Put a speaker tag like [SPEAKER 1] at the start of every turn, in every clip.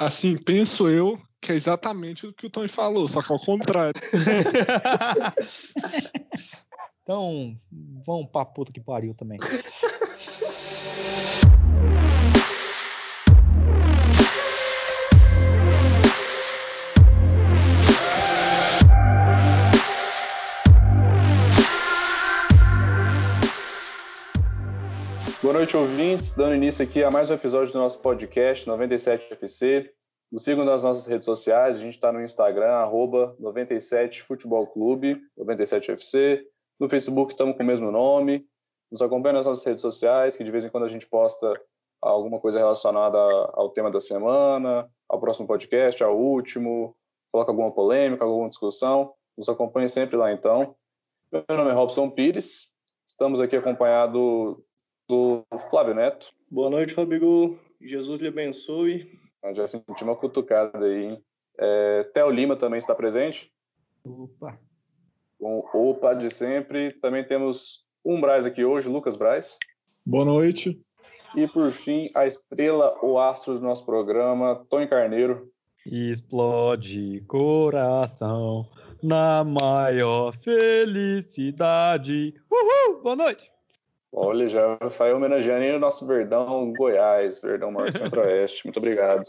[SPEAKER 1] Assim, penso eu que é exatamente o que o Tony falou, só que ao contrário.
[SPEAKER 2] então, vamos pra puta que pariu também.
[SPEAKER 3] Boa noite, ouvintes. Dando início aqui a mais um episódio do nosso podcast 97FC. Nos sigam nas nossas redes sociais. A gente está no Instagram, arroba 97 Futebol Clube, 97FC. No Facebook estamos com o mesmo nome. Nos acompanhe nas nossas redes sociais, que de vez em quando a gente posta alguma coisa relacionada ao tema da semana, ao próximo podcast, ao último, coloca alguma polêmica, alguma discussão. Nos acompanhe sempre lá, então. Meu nome é Robson Pires. Estamos aqui acompanhado do Flávio Neto.
[SPEAKER 4] Boa noite, Rodrigo. Jesus lhe abençoe.
[SPEAKER 3] Eu já senti uma cutucada aí, hein? É, Theo Lima também está presente.
[SPEAKER 2] Opa!
[SPEAKER 3] Com opa de sempre. Também temos um Braz aqui hoje, Lucas Braz.
[SPEAKER 1] Boa noite.
[SPEAKER 3] E por fim, a estrela, o astro do nosso programa, Tony Carneiro.
[SPEAKER 2] Explode coração na maior felicidade. Uhul! Boa noite!
[SPEAKER 3] Olha, já saiu homenageando o nosso Verdão Goiás, Verdão Norte Centro-Oeste. Muito obrigado.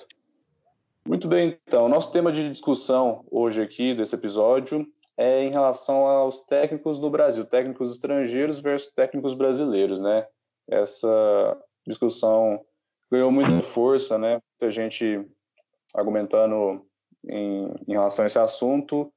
[SPEAKER 3] Muito bem, então. Nosso tema de discussão hoje aqui desse episódio é em relação aos técnicos no Brasil, técnicos estrangeiros versus técnicos brasileiros, né? Essa discussão ganhou muita força, né? Muita gente argumentando em, em relação a esse assunto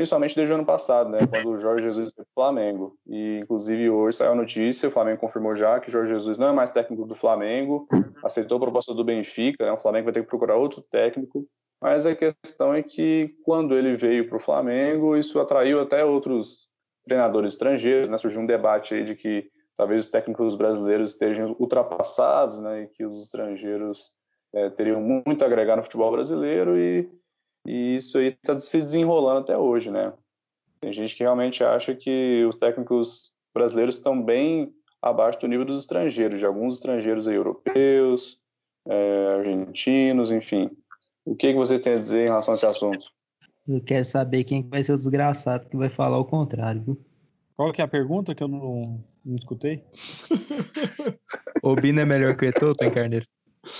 [SPEAKER 3] principalmente desde o ano passado, né, quando o Jorge Jesus foi para o Flamengo. E, inclusive, hoje saiu a notícia, o Flamengo confirmou já que o Jorge Jesus não é mais técnico do Flamengo, aceitou a proposta do Benfica, né, o Flamengo vai ter que procurar outro técnico. Mas a questão é que, quando ele veio para o Flamengo, isso atraiu até outros treinadores estrangeiros, né, surgiu um debate aí de que talvez os técnicos brasileiros estejam ultrapassados, né, e que os estrangeiros é, teriam muito a agregar no futebol brasileiro e e isso aí está se desenrolando até hoje, né? Tem gente que realmente acha que os técnicos brasileiros estão bem abaixo do nível dos estrangeiros, de alguns estrangeiros aí, europeus, é, argentinos, enfim. O que, que vocês têm a dizer em relação a esse assunto?
[SPEAKER 5] Eu quero saber quem vai ser o desgraçado que vai falar o contrário, viu?
[SPEAKER 2] Qual que é a pergunta que eu não, não escutei?
[SPEAKER 5] o Bino é melhor que o Etoto, hein, Carneiro?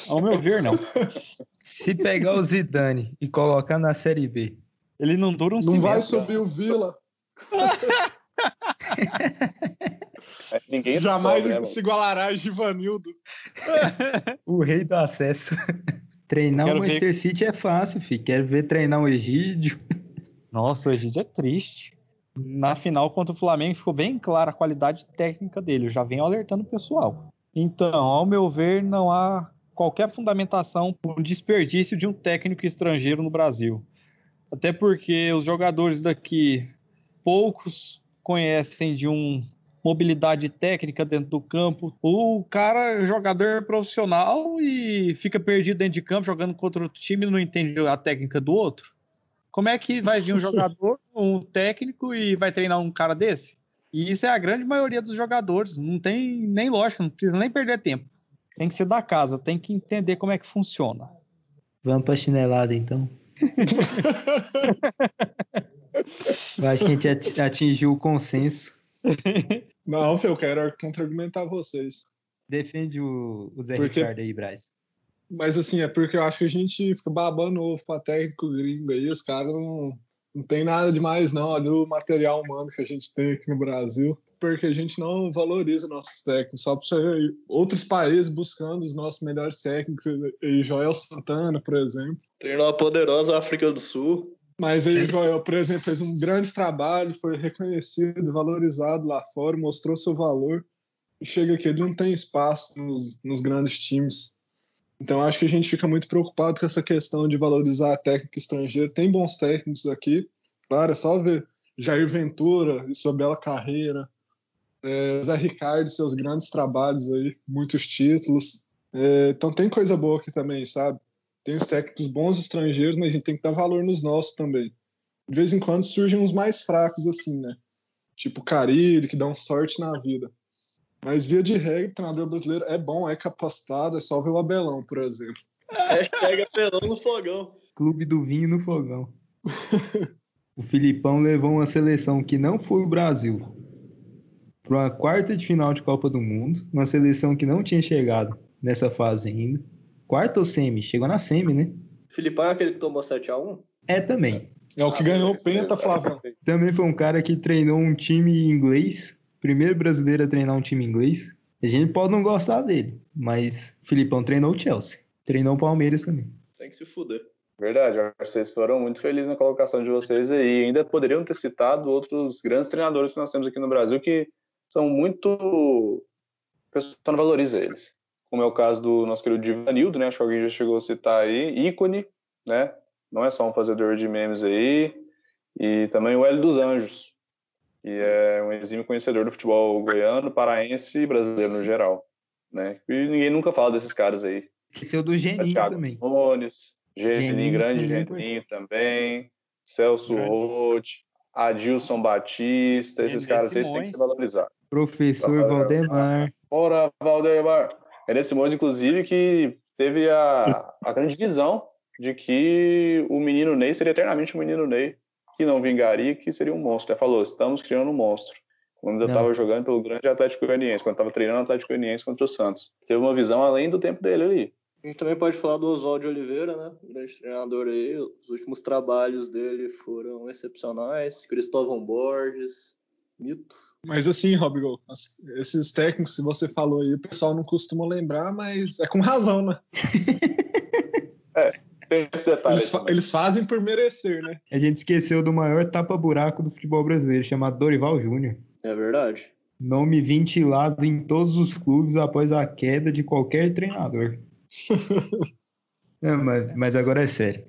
[SPEAKER 2] Ao meu ver, não.
[SPEAKER 5] Se pegar o Zidane e colocar na Série B,
[SPEAKER 2] ele não dura um
[SPEAKER 1] Não vai subir o Vila.
[SPEAKER 3] Ninguém
[SPEAKER 1] Jamais sobe, né, se igualará a Givanildo.
[SPEAKER 5] o rei do acesso. Treinar o Manchester ver... City é fácil, filho. Quero ver treinar o Egídio.
[SPEAKER 2] Nossa, o Egídio é triste. Na final contra o Flamengo ficou bem clara a qualidade técnica dele. Eu já venho alertando o pessoal. Então, ao meu ver, não há qualquer fundamentação para o desperdício de um técnico estrangeiro no Brasil. Até porque os jogadores daqui, poucos conhecem de um mobilidade técnica dentro do campo. O cara, jogador profissional e fica perdido dentro de campo jogando contra outro time e não entende a técnica do outro. Como é que vai vir um jogador, um técnico e vai treinar um cara desse? E isso é a grande maioria dos jogadores. Não tem nem lógica, não precisa nem perder tempo. Tem que ser da casa, tem que entender como é que funciona.
[SPEAKER 5] Vamos pra chinelada, então. Eu acho que a gente atingiu o consenso.
[SPEAKER 1] Não, eu quero contra-argumentar vocês.
[SPEAKER 5] Defende o, o Zé porque... Ricardo aí, Braz.
[SPEAKER 1] Mas assim, é porque eu acho que a gente fica babando ovo pra técnico gringo aí, os caras não, não tem nada demais, não. Olha o material humano que a gente tem aqui no Brasil porque a gente não valoriza nossos técnicos. Só para outros países buscando os nossos melhores técnicos, e Joel Santana, por exemplo.
[SPEAKER 4] Treinou a poderosa África do Sul.
[SPEAKER 1] Mas aí, Joel, por exemplo, fez um grande trabalho, foi reconhecido, valorizado lá fora, mostrou seu valor. E chega aqui, ele não tem espaço nos, nos grandes times. Então, acho que a gente fica muito preocupado com essa questão de valorizar a técnica estrangeira. Tem bons técnicos aqui, claro, é só ver Jair Ventura e sua bela carreira, é, Zé Ricardo, seus grandes trabalhos aí, muitos títulos. É, então tem coisa boa aqui também, sabe? Tem os técnicos bons estrangeiros, mas a gente tem que dar valor nos nossos também. De vez em quando surgem uns mais fracos, assim, né? Tipo Carilho, que dá um sorte na vida. Mas via de regra, o treinador brasileiro é bom, é capacitado, é só ver o Abelão, por exemplo.
[SPEAKER 4] Hashtag apelão no fogão.
[SPEAKER 5] Clube do vinho no fogão. o Filipão levou uma seleção que não foi o Brasil para uma quarta de final de Copa do Mundo, uma seleção que não tinha chegado nessa fase ainda. Quarta ou semi? Chegou na semi, né?
[SPEAKER 4] Filipão é aquele que tomou 7x1?
[SPEAKER 5] É também.
[SPEAKER 1] É o que
[SPEAKER 3] Ah,
[SPEAKER 1] ganhou o Penta, Flávio.
[SPEAKER 5] Também foi um cara que treinou um time inglês, primeiro brasileiro a treinar um time inglês. A gente pode não gostar dele, mas o Filipão treinou o Chelsea, treinou o Palmeiras também.
[SPEAKER 4] Tem que se fuder.
[SPEAKER 3] Verdade, eu acho que vocês foram muito felizes na colocação de vocês aí. Ainda poderiam ter citado outros grandes treinadores que nós temos aqui no Brasil que são muito. O pessoal não valoriza eles. Como é o caso do nosso querido Divanildo, né? Acho que alguém já chegou a citar aí. ícone, né? Não é só um fazedor de memes aí. E também o Hélio dos Anjos, que é um exímio conhecedor do futebol goiano, paraense e brasileiro no geral. Né? E ninguém nunca fala desses caras aí.
[SPEAKER 5] Esse é o do Geninho
[SPEAKER 3] Thiago
[SPEAKER 5] também.
[SPEAKER 3] Nunes, Geninho,
[SPEAKER 5] Geninho
[SPEAKER 3] grande Geninho também, Celso. Roth, Adilson Batista, esses caras aí tem que se
[SPEAKER 2] Simões.
[SPEAKER 5] Professor Valdemar.
[SPEAKER 3] Ora, Valdemar. René Simões, inclusive, que teve a, a grande visão de que o menino Ney seria eternamente um menino Ney, que não vingaria, que seria um monstro. Ele falou, estamos criando um monstro. Quando eu estava jogando pelo grande Atlético Goianiense, quando estava treinando o Atlético Goianiense contra o Santos. Teve uma visão além do tempo dele ali.
[SPEAKER 4] A gente também pode falar do Oswaldo Oliveira, né? Grande treinador aí. Os últimos trabalhos dele foram excepcionais. Cristóvão Borges, mito.
[SPEAKER 1] Mas assim, Robigol, as- esses técnicos que você falou aí, o pessoal não costuma lembrar, mas é com razão, né?
[SPEAKER 3] Tem esse detalhe.
[SPEAKER 1] Eles, fa- eles fazem por merecer, né?
[SPEAKER 5] A gente esqueceu do maior tapa-buraco do futebol brasileiro, chamado Dorival Júnior.
[SPEAKER 4] É verdade.
[SPEAKER 5] Nome ventilado em todos os clubes após a queda de qualquer treinador. Não, mas, mas agora é sério.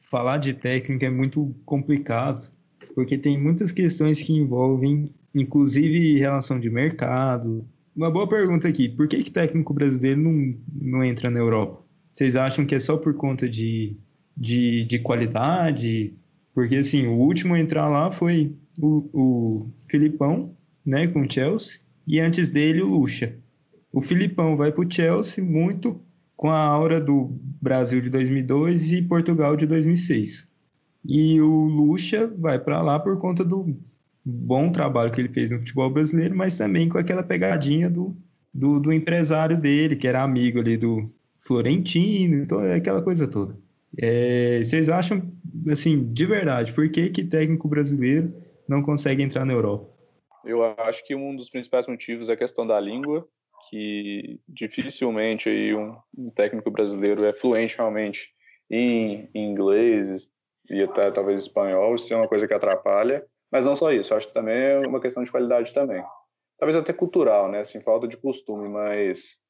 [SPEAKER 5] Falar de técnico é muito complicado, porque tem muitas questões que envolvem, inclusive relação de mercado. Uma boa pergunta aqui: por que, que técnico brasileiro não, não entra na Europa? Vocês acham que é só por conta de, de, de qualidade? Porque, assim, o último a entrar lá foi o, o Filipão, né, com o Chelsea, e antes dele o Lucha. O Filipão vai para o Chelsea muito com a aura do Brasil de 2002 e Portugal de 2006. E o Lucha vai para lá por conta do bom trabalho que ele fez no futebol brasileiro, mas também com aquela pegadinha do, do, do empresário dele, que era amigo ali do Florentino, então é aquela coisa toda. É, vocês acham, assim, de verdade, por que, que técnico brasileiro não consegue entrar na Europa?
[SPEAKER 3] Eu acho que um dos principais motivos é a questão da língua, que dificilmente aí um, um técnico brasileiro é fluente realmente em, em inglês e até talvez espanhol, isso é uma coisa que atrapalha. Mas não só isso, eu acho que também é uma questão de qualidade também. Talvez até cultural, né? Assim, falta de costume, mas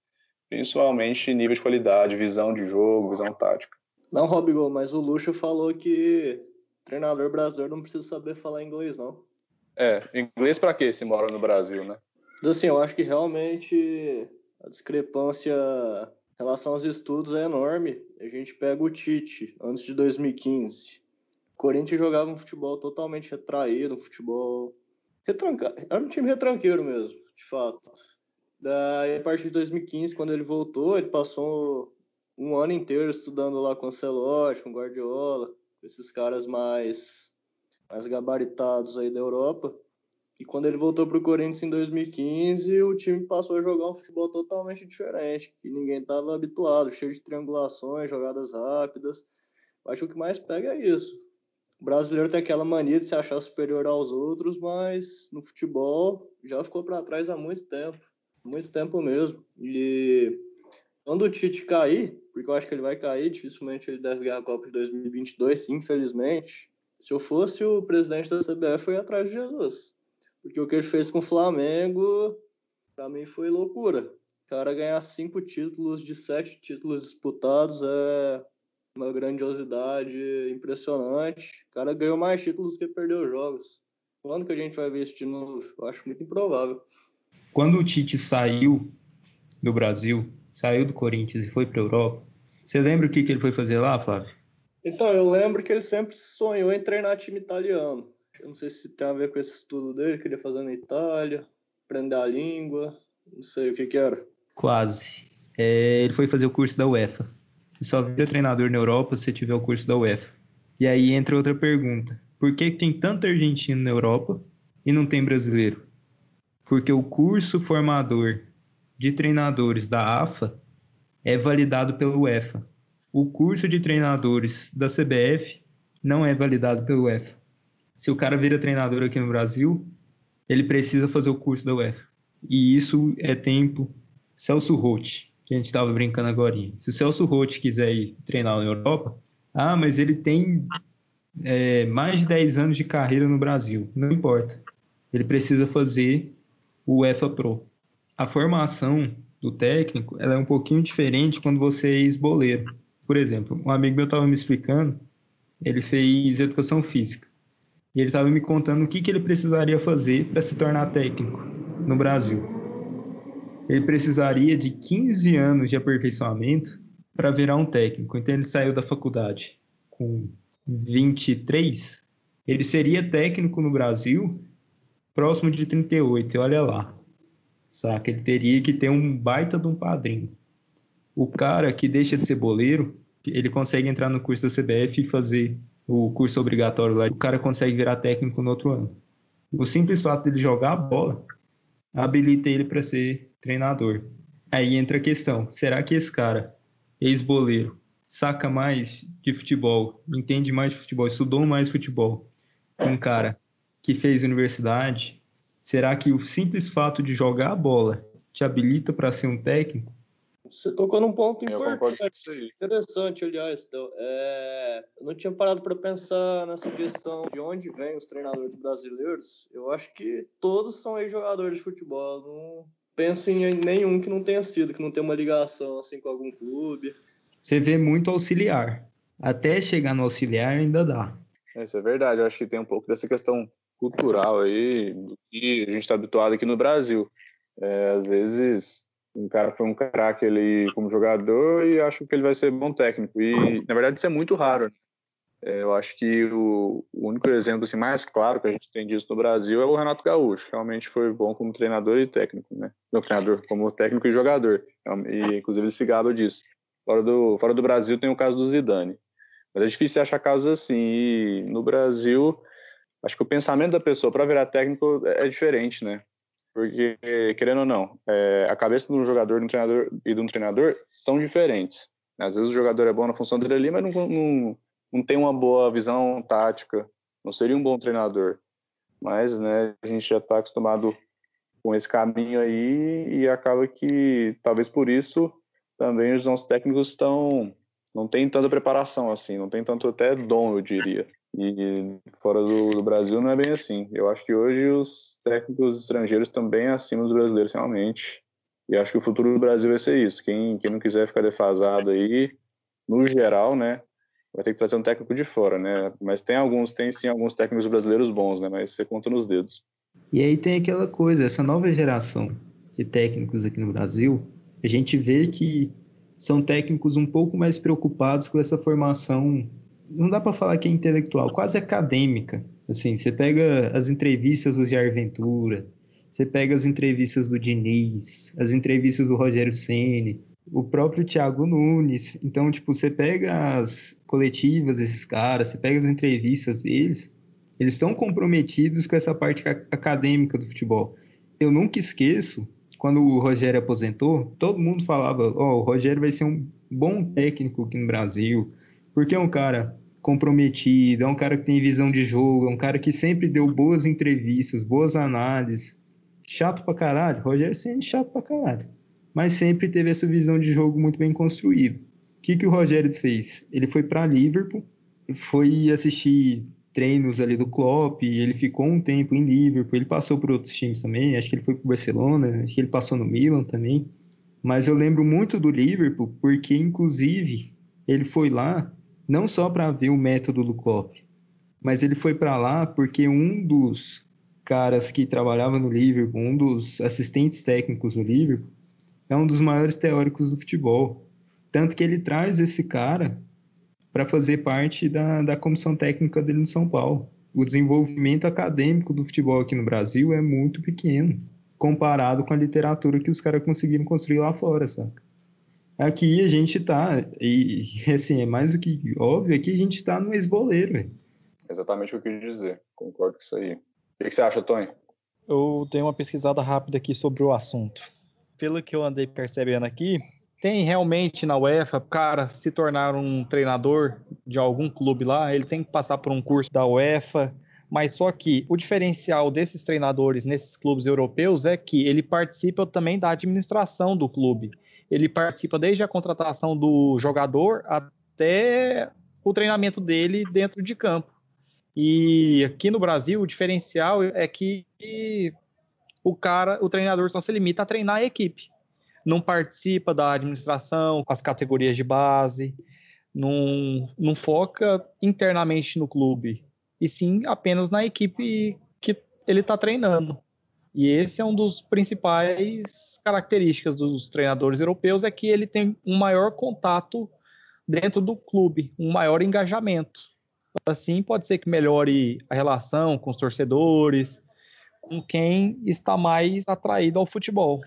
[SPEAKER 3] principalmente nível de qualidade, visão de jogo, visão tática.
[SPEAKER 4] Não, Robigol, mas o Lucha falou que treinador brasileiro não precisa saber falar inglês, não.
[SPEAKER 3] É, inglês para quê se mora no Brasil, né?
[SPEAKER 4] Assim, eu acho que realmente a discrepância em relação aos estudos é enorme. A gente pega o Tite, antes de 2015. Corinthians jogava um futebol totalmente retraído, um futebol retranca... Era um time retranqueiro mesmo, de fato. Daí, a partir de 2015, quando ele voltou, ele passou um ano inteiro estudando lá com o Ancelotti, com Guardiola, com esses caras mais, mais gabaritados aí da Europa. E quando ele voltou para o Corinthians em 2015, o time passou a jogar um futebol totalmente diferente, que ninguém estava habituado, cheio de triangulações, jogadas rápidas. Acho que o que mais pega é isso. O brasileiro tem aquela mania de se achar superior aos outros, mas no futebol já ficou para trás há muito tempo, muito tempo mesmo. E quando o Tite cair, porque eu acho que ele vai cair, dificilmente ele deve ganhar a Copa de 2022, infelizmente. Se eu fosse o presidente da CBF, eu ia atrás de Jesus. Porque o que ele fez com o Flamengo, para mim, foi loucura. O cara ganhar cinco títulos de sete títulos disputados é uma grandiosidade impressionante. O cara ganhou mais títulos do que perdeu jogos. Quando que a gente vai ver isso de novo? Eu acho muito improvável.
[SPEAKER 5] Quando o Tite saiu do Brasil, saiu do Corinthians e foi para a Europa, você lembra o que, que ele foi fazer lá, Flávio?
[SPEAKER 4] Então, eu lembro que ele sempre sonhou em treinar time italiano. Eu não sei se tem a ver com esse estudo dele, que ele ia fazer na Itália, aprender a língua, não sei o que que era.
[SPEAKER 5] Quase. É, ele foi fazer o curso da UEFA. E só vira treinador na Europa se tiver o curso da UEFA. E aí entra outra pergunta. Por que tem tanto argentino na Europa e não tem brasileiro? Porque o curso formador de treinadores da AFA é validado pela UEFA. O curso de treinadores da CBF não é validado pela UEFA. Se o cara vira treinador aqui no Brasil, ele precisa fazer o curso da UEFA. E isso é tempo. Celso Roth, que a gente estava brincando agora. Se o Celso Roth quiser ir treinar na Europa, ah, mas ele tem é, mais de 10 anos de carreira no Brasil. Não importa. Ele precisa fazer o UEFA Pro. A formação do técnico ela é um pouquinho diferente quando você é ex-boleiro. Por exemplo, um amigo meu estava me explicando, ele fez educação física. E ele estava me contando o que, que ele precisaria fazer para se tornar técnico no Brasil. Ele precisaria de 15 anos de aperfeiçoamento para virar um técnico. Então ele saiu da faculdade com 23. Ele seria técnico no Brasil próximo de 38, e olha lá. Saca? Ele teria que ter um baita de um padrinho. O cara que deixa de ser boleiro, ele consegue entrar no curso da CBF e fazer o curso obrigatório lá, o cara consegue virar técnico no outro ano. O simples fato dele jogar a bola habilita ele para ser treinador. Aí entra a questão: será que esse cara, ex-boleiro, saca mais de futebol, entende mais de futebol, estudou mais futebol que um cara que fez universidade? Será que o simples fato de jogar a bola te habilita para ser um técnico?
[SPEAKER 4] Você tocou num ponto importante, interessante, aliás. Então, é... Eu não tinha parado para pensar nessa questão de onde vêm os treinadores brasileiros. Eu acho que todos são ex-jogadores de futebol. Não penso em nenhum que não tenha sido, que não tenha uma ligação assim com algum clube.
[SPEAKER 5] Você vê muito auxiliar. Até chegar no auxiliar ainda dá.
[SPEAKER 3] Isso é verdade. Eu acho que tem um pouco dessa questão cultural aí, do que a gente está habituado aqui no Brasil. É, às vezes um cara foi um craque ele como jogador e acho que ele vai ser bom técnico. E na verdade isso é muito raro. Né? É, eu acho que o, o, único exemplo assim, mais claro que a gente tem disso no Brasil é o Renato Gaúcho, que realmente foi bom como treinador e técnico, né? Não, treinador, como técnico e jogador. E inclusive ele se gaba disso. Fora do, fora do Brasil tem o caso do Zidane. Mas é difícil achar casos assim. E no Brasil, acho que o pensamento da pessoa para virar técnico é, é diferente, né? Porque, querendo ou não, é, a cabeça de um jogador de um treinador, e de um treinador são diferentes. Às vezes o jogador é bom na função dele ali, mas não, não, não tem uma boa visão tática, não seria um bom treinador. Mas né, a gente já está acostumado com esse caminho aí e acaba que, talvez por isso, também os nossos técnicos estão não tem tanta preparação assim, não tem tanto até dom, eu diria. E fora do, do, Brasil não é bem assim. Eu acho que hoje os técnicos estrangeiros estão bem acima dos brasileiros, realmente. E acho que o futuro do Brasil vai ser isso. Quem, quem não quiser ficar defasado aí, no geral, né, vai ter que trazer um técnico de fora, né? Mas tem alguns, tem sim alguns técnicos brasileiros bons, né? Mas você conta nos dedos.
[SPEAKER 5] E aí tem aquela coisa, essa nova geração de técnicos aqui no Brasil, a gente vê que são técnicos um pouco mais preocupados com essa formação não dá para falar que é intelectual, quase acadêmica. Assim, você pega as entrevistas do Jair Ventura, você pega as entrevistas do Diniz, as entrevistas do Rogério Ceni, o próprio Thiago Nunes. Então, tipo, você pega as coletivas desses caras, você pega as entrevistas deles, eles estão comprometidos com essa parte acadêmica do futebol. Eu nunca esqueço, quando o Rogério aposentou, todo mundo falava, ó, oh, o Rogério vai ser um bom técnico aqui no Brasil, porque é um cara comprometido, é um cara que tem visão de jogo, é um cara que sempre deu boas entrevistas, boas análises. Chato pra caralho, Rogério sempre chato pra caralho. Mas sempre teve essa visão de jogo muito bem construída. O que, que o Rogério fez? Ele foi para Liverpool, foi assistir treinos ali do Klopp, ele ficou um tempo em Liverpool, ele passou por outros times também, acho que ele foi pro Barcelona, acho que ele passou no Milan também. Mas eu lembro muito do Liverpool, porque inclusive ele foi lá não só para ver o método do Klopp, mas ele foi para lá porque um dos caras que trabalhava no Liverpool, um dos assistentes técnicos do Liverpool, é um dos maiores teóricos do futebol. Tanto que ele traz esse cara para fazer parte da, da comissão técnica dele no São Paulo. O desenvolvimento acadêmico do futebol aqui no Brasil é muito pequeno, comparado com a literatura que os caras conseguiram construir lá fora, saca? Aqui a gente tá, e assim, é mais do que óbvio, aqui a gente tá no ex-boleiro.
[SPEAKER 3] Exatamente o que eu quis dizer. Concordo com isso aí. O que você acha, Tony?
[SPEAKER 2] Eu dei uma pesquisada rápida aqui sobre o assunto. Pelo que eu andei percebendo aqui, tem realmente na UEFA, cara, se tornar um treinador de algum clube lá, ele tem que passar por um curso da UEFA, mas só que o diferencial desses treinadores nesses clubes europeus é que ele participa também da administração do clube. Ele participa desde a contratação do jogador até o treinamento dele dentro de campo. E aqui no Brasil, o diferencial é que o cara, o treinador só se limita a treinar a equipe não participa da administração, as categorias de base, não, não foca internamente no clube, e sim apenas na equipe que ele está treinando. E esse é um dos principais características dos treinadores europeus, é que ele tem um maior contato dentro do clube, um maior engajamento. Assim, pode ser que melhore a relação com os torcedores, com quem está mais atraído ao futebol.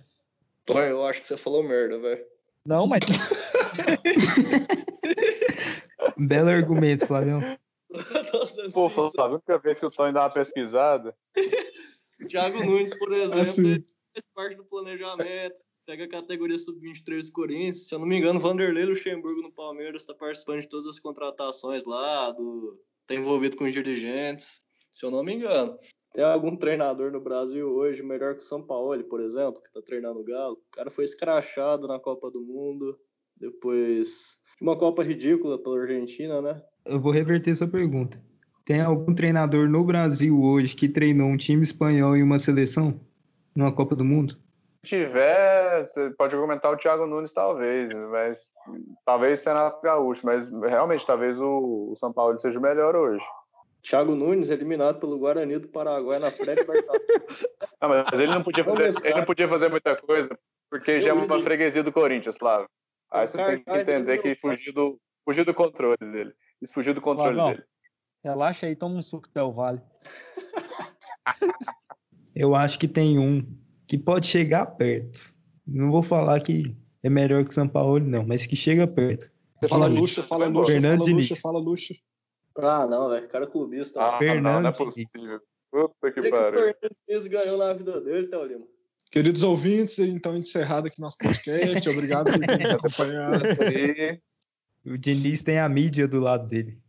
[SPEAKER 4] Pô, eu acho que você falou merda, velho.
[SPEAKER 2] Não, mas.
[SPEAKER 5] Belo argumento, Flavião.
[SPEAKER 3] Pô, Flávio, a única vez que o Tony dá uma pesquisada.
[SPEAKER 4] Thiago Nunes, por exemplo, assim. faz parte do planejamento. Pega a categoria sub-23 do Corinthians. Se eu não me engano, Vanderlei Luxemburgo no Palmeiras está participando de todas as contratações lá, do... tá envolvido com os dirigentes. Se eu não me engano. Tem algum treinador no Brasil hoje melhor que o São Paulo, por exemplo, que tá treinando o Galo? O cara foi escrachado na Copa do Mundo, depois de uma Copa ridícula pela Argentina, né?
[SPEAKER 5] Eu vou reverter sua pergunta. Tem algum treinador no Brasil hoje que treinou um time espanhol e uma seleção numa Copa do Mundo?
[SPEAKER 3] Se tiver, você pode argumentar o Thiago Nunes, talvez, mas talvez Renato Gaúcho, mas realmente talvez o, o São Paulo seja o melhor hoje.
[SPEAKER 4] Thiago Nunes eliminado pelo Guarani do Paraguai na pré-libertadores.
[SPEAKER 3] mas ele não podia fazer, ele não podia fazer muita coisa, porque já é uma freguesia do Corinthians, Flávio. Aí você tem que entender que fugiu do, fugiu do controle dele. Isso fugiu do controle dele.
[SPEAKER 2] Relaxa aí, toma um suco Del Vale.
[SPEAKER 5] Eu acho que tem um que pode chegar perto. Não vou falar que é melhor que São Paulo, não, mas que chega perto.
[SPEAKER 1] Você fala luxo, fala luxo, fala luxo, fala luxo.
[SPEAKER 4] Ah, não, velho. Cara clubista.
[SPEAKER 3] Ah, Fernando não, não é possível. Puta que pariu. O
[SPEAKER 4] Fernandes ganhou na vida dele, tá, Lima?
[SPEAKER 1] Queridos ouvintes, então encerrado aqui nosso podcast. Obrigado por nos acompanhar.
[SPEAKER 5] o Diniz tem a mídia do lado dele.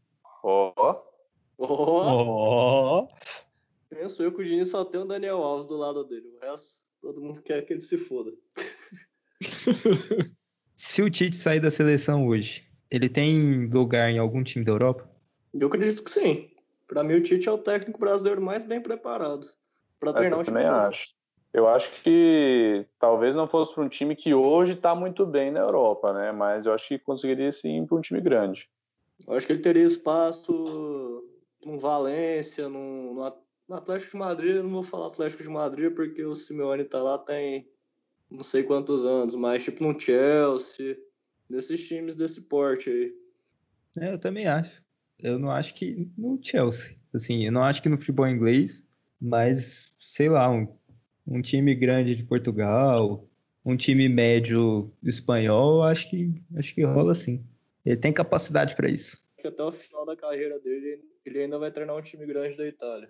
[SPEAKER 4] Oh. Oh. Penso eu que o Diniz só tem o Daniel Alves do lado dele. O resto, todo mundo quer que ele se foda.
[SPEAKER 5] se o Tite sair da seleção hoje, ele tem lugar em algum time da Europa?
[SPEAKER 4] Eu acredito que sim. Para mim, o Tite é o técnico brasileiro mais bem preparado para treinar
[SPEAKER 3] é,
[SPEAKER 4] um
[SPEAKER 3] time. Eu também acho. Eu acho que talvez não fosse para um time que hoje está muito bem na Europa, né? Mas eu acho que conseguiria sim para um time grande.
[SPEAKER 4] Eu acho que ele teria espaço no Valência, no, no Atlético de Madrid. Eu não vou falar Atlético de Madrid porque o Simeone tá lá tem não sei quantos anos, mas tipo no Chelsea, nesses times desse porte aí.
[SPEAKER 5] É, eu também acho eu não acho que no Chelsea. Assim, eu não acho que no futebol inglês, mas sei lá, um, um time grande de Portugal, um time médio espanhol, acho que acho que rola sim. Ele tem capacidade para isso.
[SPEAKER 4] Que até o final da carreira dele, ele ainda vai treinar um time grande da Itália.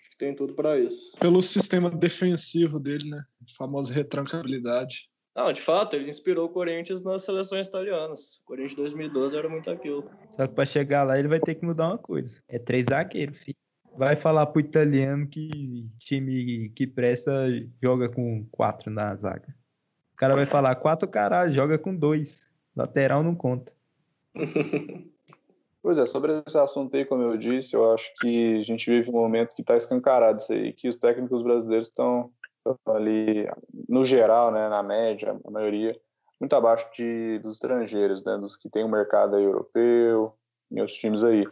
[SPEAKER 4] Acho que tem tudo para isso.
[SPEAKER 1] Pelo sistema defensivo dele, né? A famosa retrancabilidade.
[SPEAKER 4] Não, de fato, ele inspirou o Corinthians nas seleções italianas. O Corinthians 2012 era muito aquilo.
[SPEAKER 5] Só que para chegar lá ele vai ter que mudar uma coisa. É três zagueiros, filho. Vai falar pro italiano que time que presta joga com quatro na zaga. O cara vai falar quatro caralho, joga com dois. Lateral não conta.
[SPEAKER 3] Pois é, sobre esse assunto aí, como eu disse, eu acho que a gente vive um momento que está escancarado isso aí, que os técnicos brasileiros estão ali, no geral, né, na média, a maioria, muito abaixo de, dos estrangeiros, né, dos que tem o um mercado europeu, em outros times aí.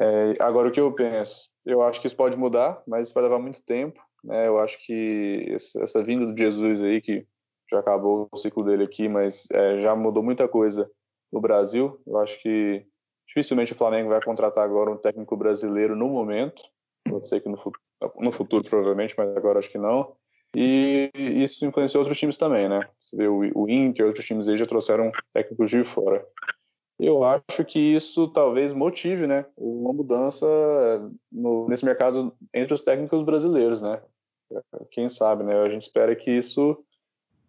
[SPEAKER 3] É, agora, o que eu penso? Eu acho que isso pode mudar, mas isso vai levar muito tempo. Né? Eu acho que essa, essa vinda do Jesus aí, que já acabou o ciclo dele aqui, mas é, já mudou muita coisa no Brasil. Eu acho que dificilmente o Flamengo vai contratar agora um técnico brasileiro no momento. Pode ser que no, no futuro, provavelmente, mas agora acho que não. E isso influenciou outros times também, né? Você vê o, o Inter, outros times aí já trouxeram técnicos de fora. Eu acho que isso talvez motive, né, uma mudança no, nesse mercado entre os técnicos brasileiros, né? Quem sabe, né? A gente espera que isso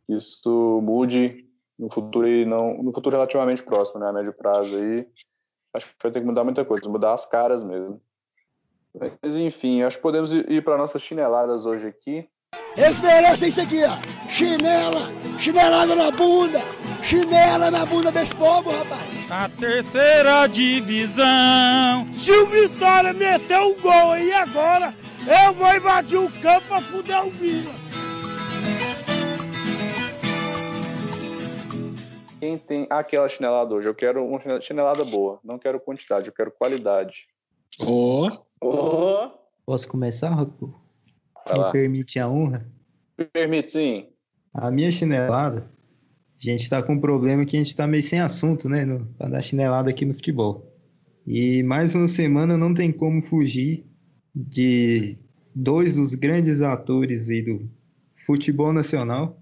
[SPEAKER 3] isso mude no futuro e não no futuro relativamente próximo, né, a médio prazo aí. Acho que vai ter que mudar muita coisa, mudar as caras mesmo. Mas enfim, acho que podemos ir para nossas chineladas hoje aqui.
[SPEAKER 6] Eles merecem isso aqui, ó. Chinela, chinelada na bunda, chinela na bunda desse povo, rapaz.
[SPEAKER 7] A terceira divisão.
[SPEAKER 6] Se o Vitória meter um gol aí agora, eu vou invadir o campo pra fuder o Vila.
[SPEAKER 3] Quem tem aquela chinelada hoje? Eu quero uma chinelada boa. Não quero quantidade, eu quero qualidade.
[SPEAKER 1] Ó.
[SPEAKER 4] Oh,
[SPEAKER 5] Posso começar, Raku? Me permite a honra?
[SPEAKER 3] Me permite, sim.
[SPEAKER 5] A minha chinelada, a gente tá com um problema que a gente tá meio sem assunto, né? No, pra dar chinelada aqui no futebol. E mais uma semana não tem como fugir de dois dos grandes atores aí do futebol nacional,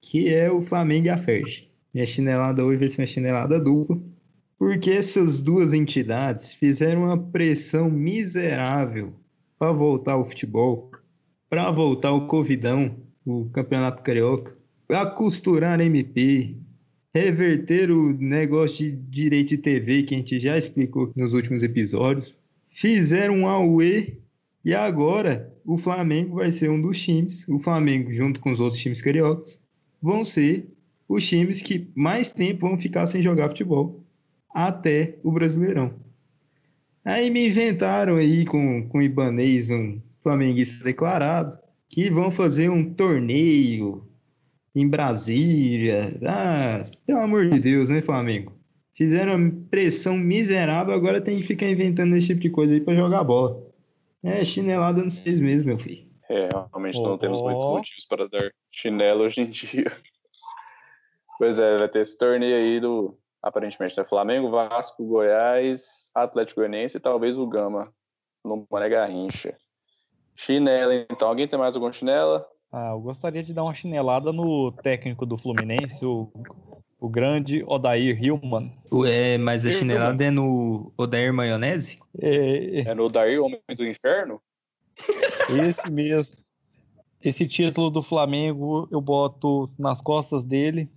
[SPEAKER 5] que é o Flamengo e a Ferg. Minha chinelada hoje vai ser uma chinelada dupla, porque essas duas entidades fizeram uma pressão miserável para voltar ao futebol, para voltar ao Covidão, o Campeonato Carioca, para costurar MP, reverter o negócio de direito de TV que a gente já explicou nos últimos episódios. Fizeram um AUE e agora o Flamengo vai ser um dos times, o Flamengo junto com os outros times cariocas, vão ser os times que mais tempo vão ficar sem jogar futebol até o Brasileirão. Aí me inventaram aí com, com o Ibanês, um flamenguista declarado, que vão fazer um torneio em Brasília. Ah, pelo amor de Deus, né, Flamengo? Fizeram uma pressão miserável, agora tem que ficar inventando esse tipo de coisa aí pra jogar bola. É chinelada no seis meses, meu filho.
[SPEAKER 3] É, realmente não
[SPEAKER 2] Ó.
[SPEAKER 3] temos muitos motivos para dar chinelo hoje em dia. Pois é, vai ter esse torneio aí do, aparentemente, né? Flamengo, Vasco, Goiás, Atlético Goianiense e talvez o Gama, no Mané Garrincha. Chinela, então. Alguém tem mais alguma chinela?
[SPEAKER 2] Ah, eu gostaria de dar uma chinelada no técnico do Fluminense, o, o grande Odair Hillman.
[SPEAKER 5] É, mas a chinelada é no Odair Maionese?
[SPEAKER 2] É,
[SPEAKER 3] É no Daí, Homem do Inferno?
[SPEAKER 2] esse mesmo. Esse título do Flamengo eu boto nas costas dele,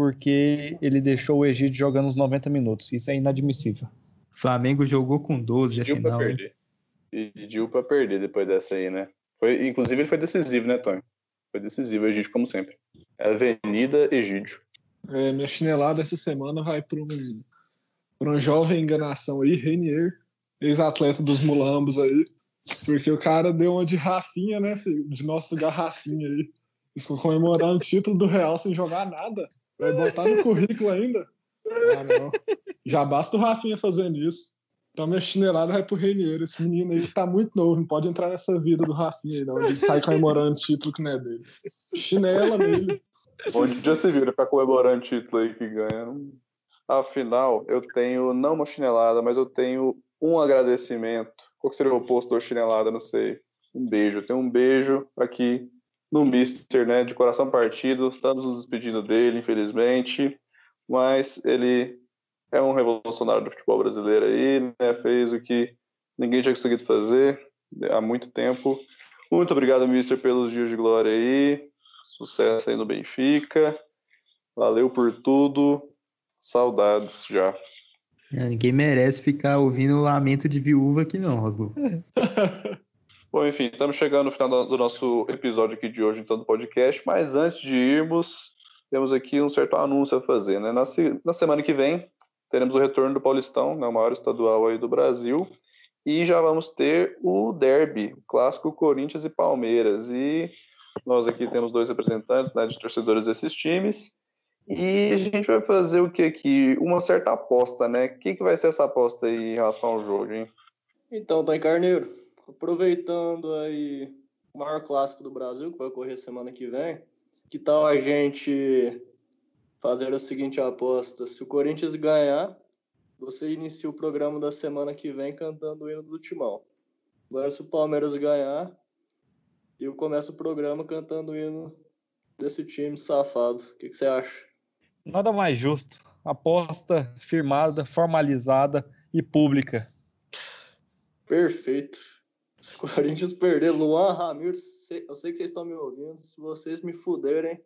[SPEAKER 2] porque ele deixou o Egídio jogando os 90 minutos. Isso é inadmissível.
[SPEAKER 5] Flamengo jogou com 12 a
[SPEAKER 3] Pediu pra
[SPEAKER 5] final. hein?
[SPEAKER 3] perder. Pediu pra perder depois dessa aí, né? Foi, inclusive, ele foi decisivo, né, Tony? Foi decisivo, Egídio, como sempre. Avenida Egídio.
[SPEAKER 1] É, minha chinelada essa semana vai para um, pra uma jovem enganação aí, Renier, ex-atleta dos mulambos aí. Porque o cara deu uma de Rafinha, né, filho? De nosso garrafinha aí. E ficou comemorando o título do Real sem jogar nada. Vai botar no currículo ainda? Ah, não. Já basta o Rafinha fazendo isso. Então minha chinelada vai pro Renier. Esse menino aí tá muito novo, não pode entrar nessa vida do Rafinha aí, não. Ele sai comemorando título que não é dele. Chinela nele.
[SPEAKER 3] Onde já se vira pra comemorar o título aí que ganha. Afinal, eu tenho não uma chinelada, mas eu tenho um agradecimento. Qual que seria o oposto da chinelada? Não sei. Um beijo. Tenho um beijo aqui no Mister, né? De coração partido. Estamos nos despedindo dele, infelizmente. Mas ele é um revolucionário do futebol brasileiro aí, né? Fez o que ninguém tinha conseguido fazer há muito tempo. Muito obrigado, Mister, pelos dias de glória aí. Sucesso aí no Benfica. Valeu por tudo. Saudades já.
[SPEAKER 5] É, Ninguém merece ficar ouvindo o lamento de viúva aqui não, Ragu.
[SPEAKER 3] Bom, enfim, estamos chegando no final do nosso episódio aqui de hoje, então, do podcast. Mas antes de irmos, temos aqui um certo anúncio a fazer, né? Na, na semana que vem, teremos o retorno do Paulistão, né, o maior estadual aí do Brasil. E já vamos ter o derby, o clássico Corinthians e Palmeiras. E nós aqui temos dois representantes né, de torcedores desses times. E a gente vai fazer o que aqui? Uma certa aposta, né? O que, que vai ser essa aposta aí em relação ao jogo, hein?
[SPEAKER 4] Então, Tony Carneiro, aproveitando aí o maior clássico do Brasil, que vai ocorrer semana que vem, que tal a gente fazer a seguinte aposta? Se o Corinthians ganhar, você inicia o programa da semana que vem cantando o hino do Timão. Agora, se o Palmeiras ganhar, eu começo o programa cantando o hino desse time safado. O que, que você acha?
[SPEAKER 2] Nada mais justo. Aposta firmada, formalizada e pública.
[SPEAKER 4] Perfeito. Se o Corinthians perder, Luan Ramiro, eu sei que vocês estão me ouvindo. Se vocês me fuderem,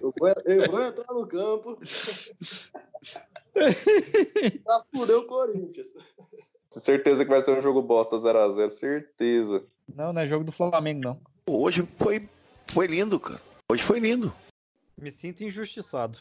[SPEAKER 4] eu vou, eu vou entrar no campo pra fuder o Corinthians.
[SPEAKER 3] Certeza que vai ser um jogo bosta 0x0, certeza.
[SPEAKER 2] Não, não é jogo do Flamengo, não.
[SPEAKER 8] Hoje foi, foi lindo, cara. Hoje foi lindo.
[SPEAKER 2] Me sinto injustiçado.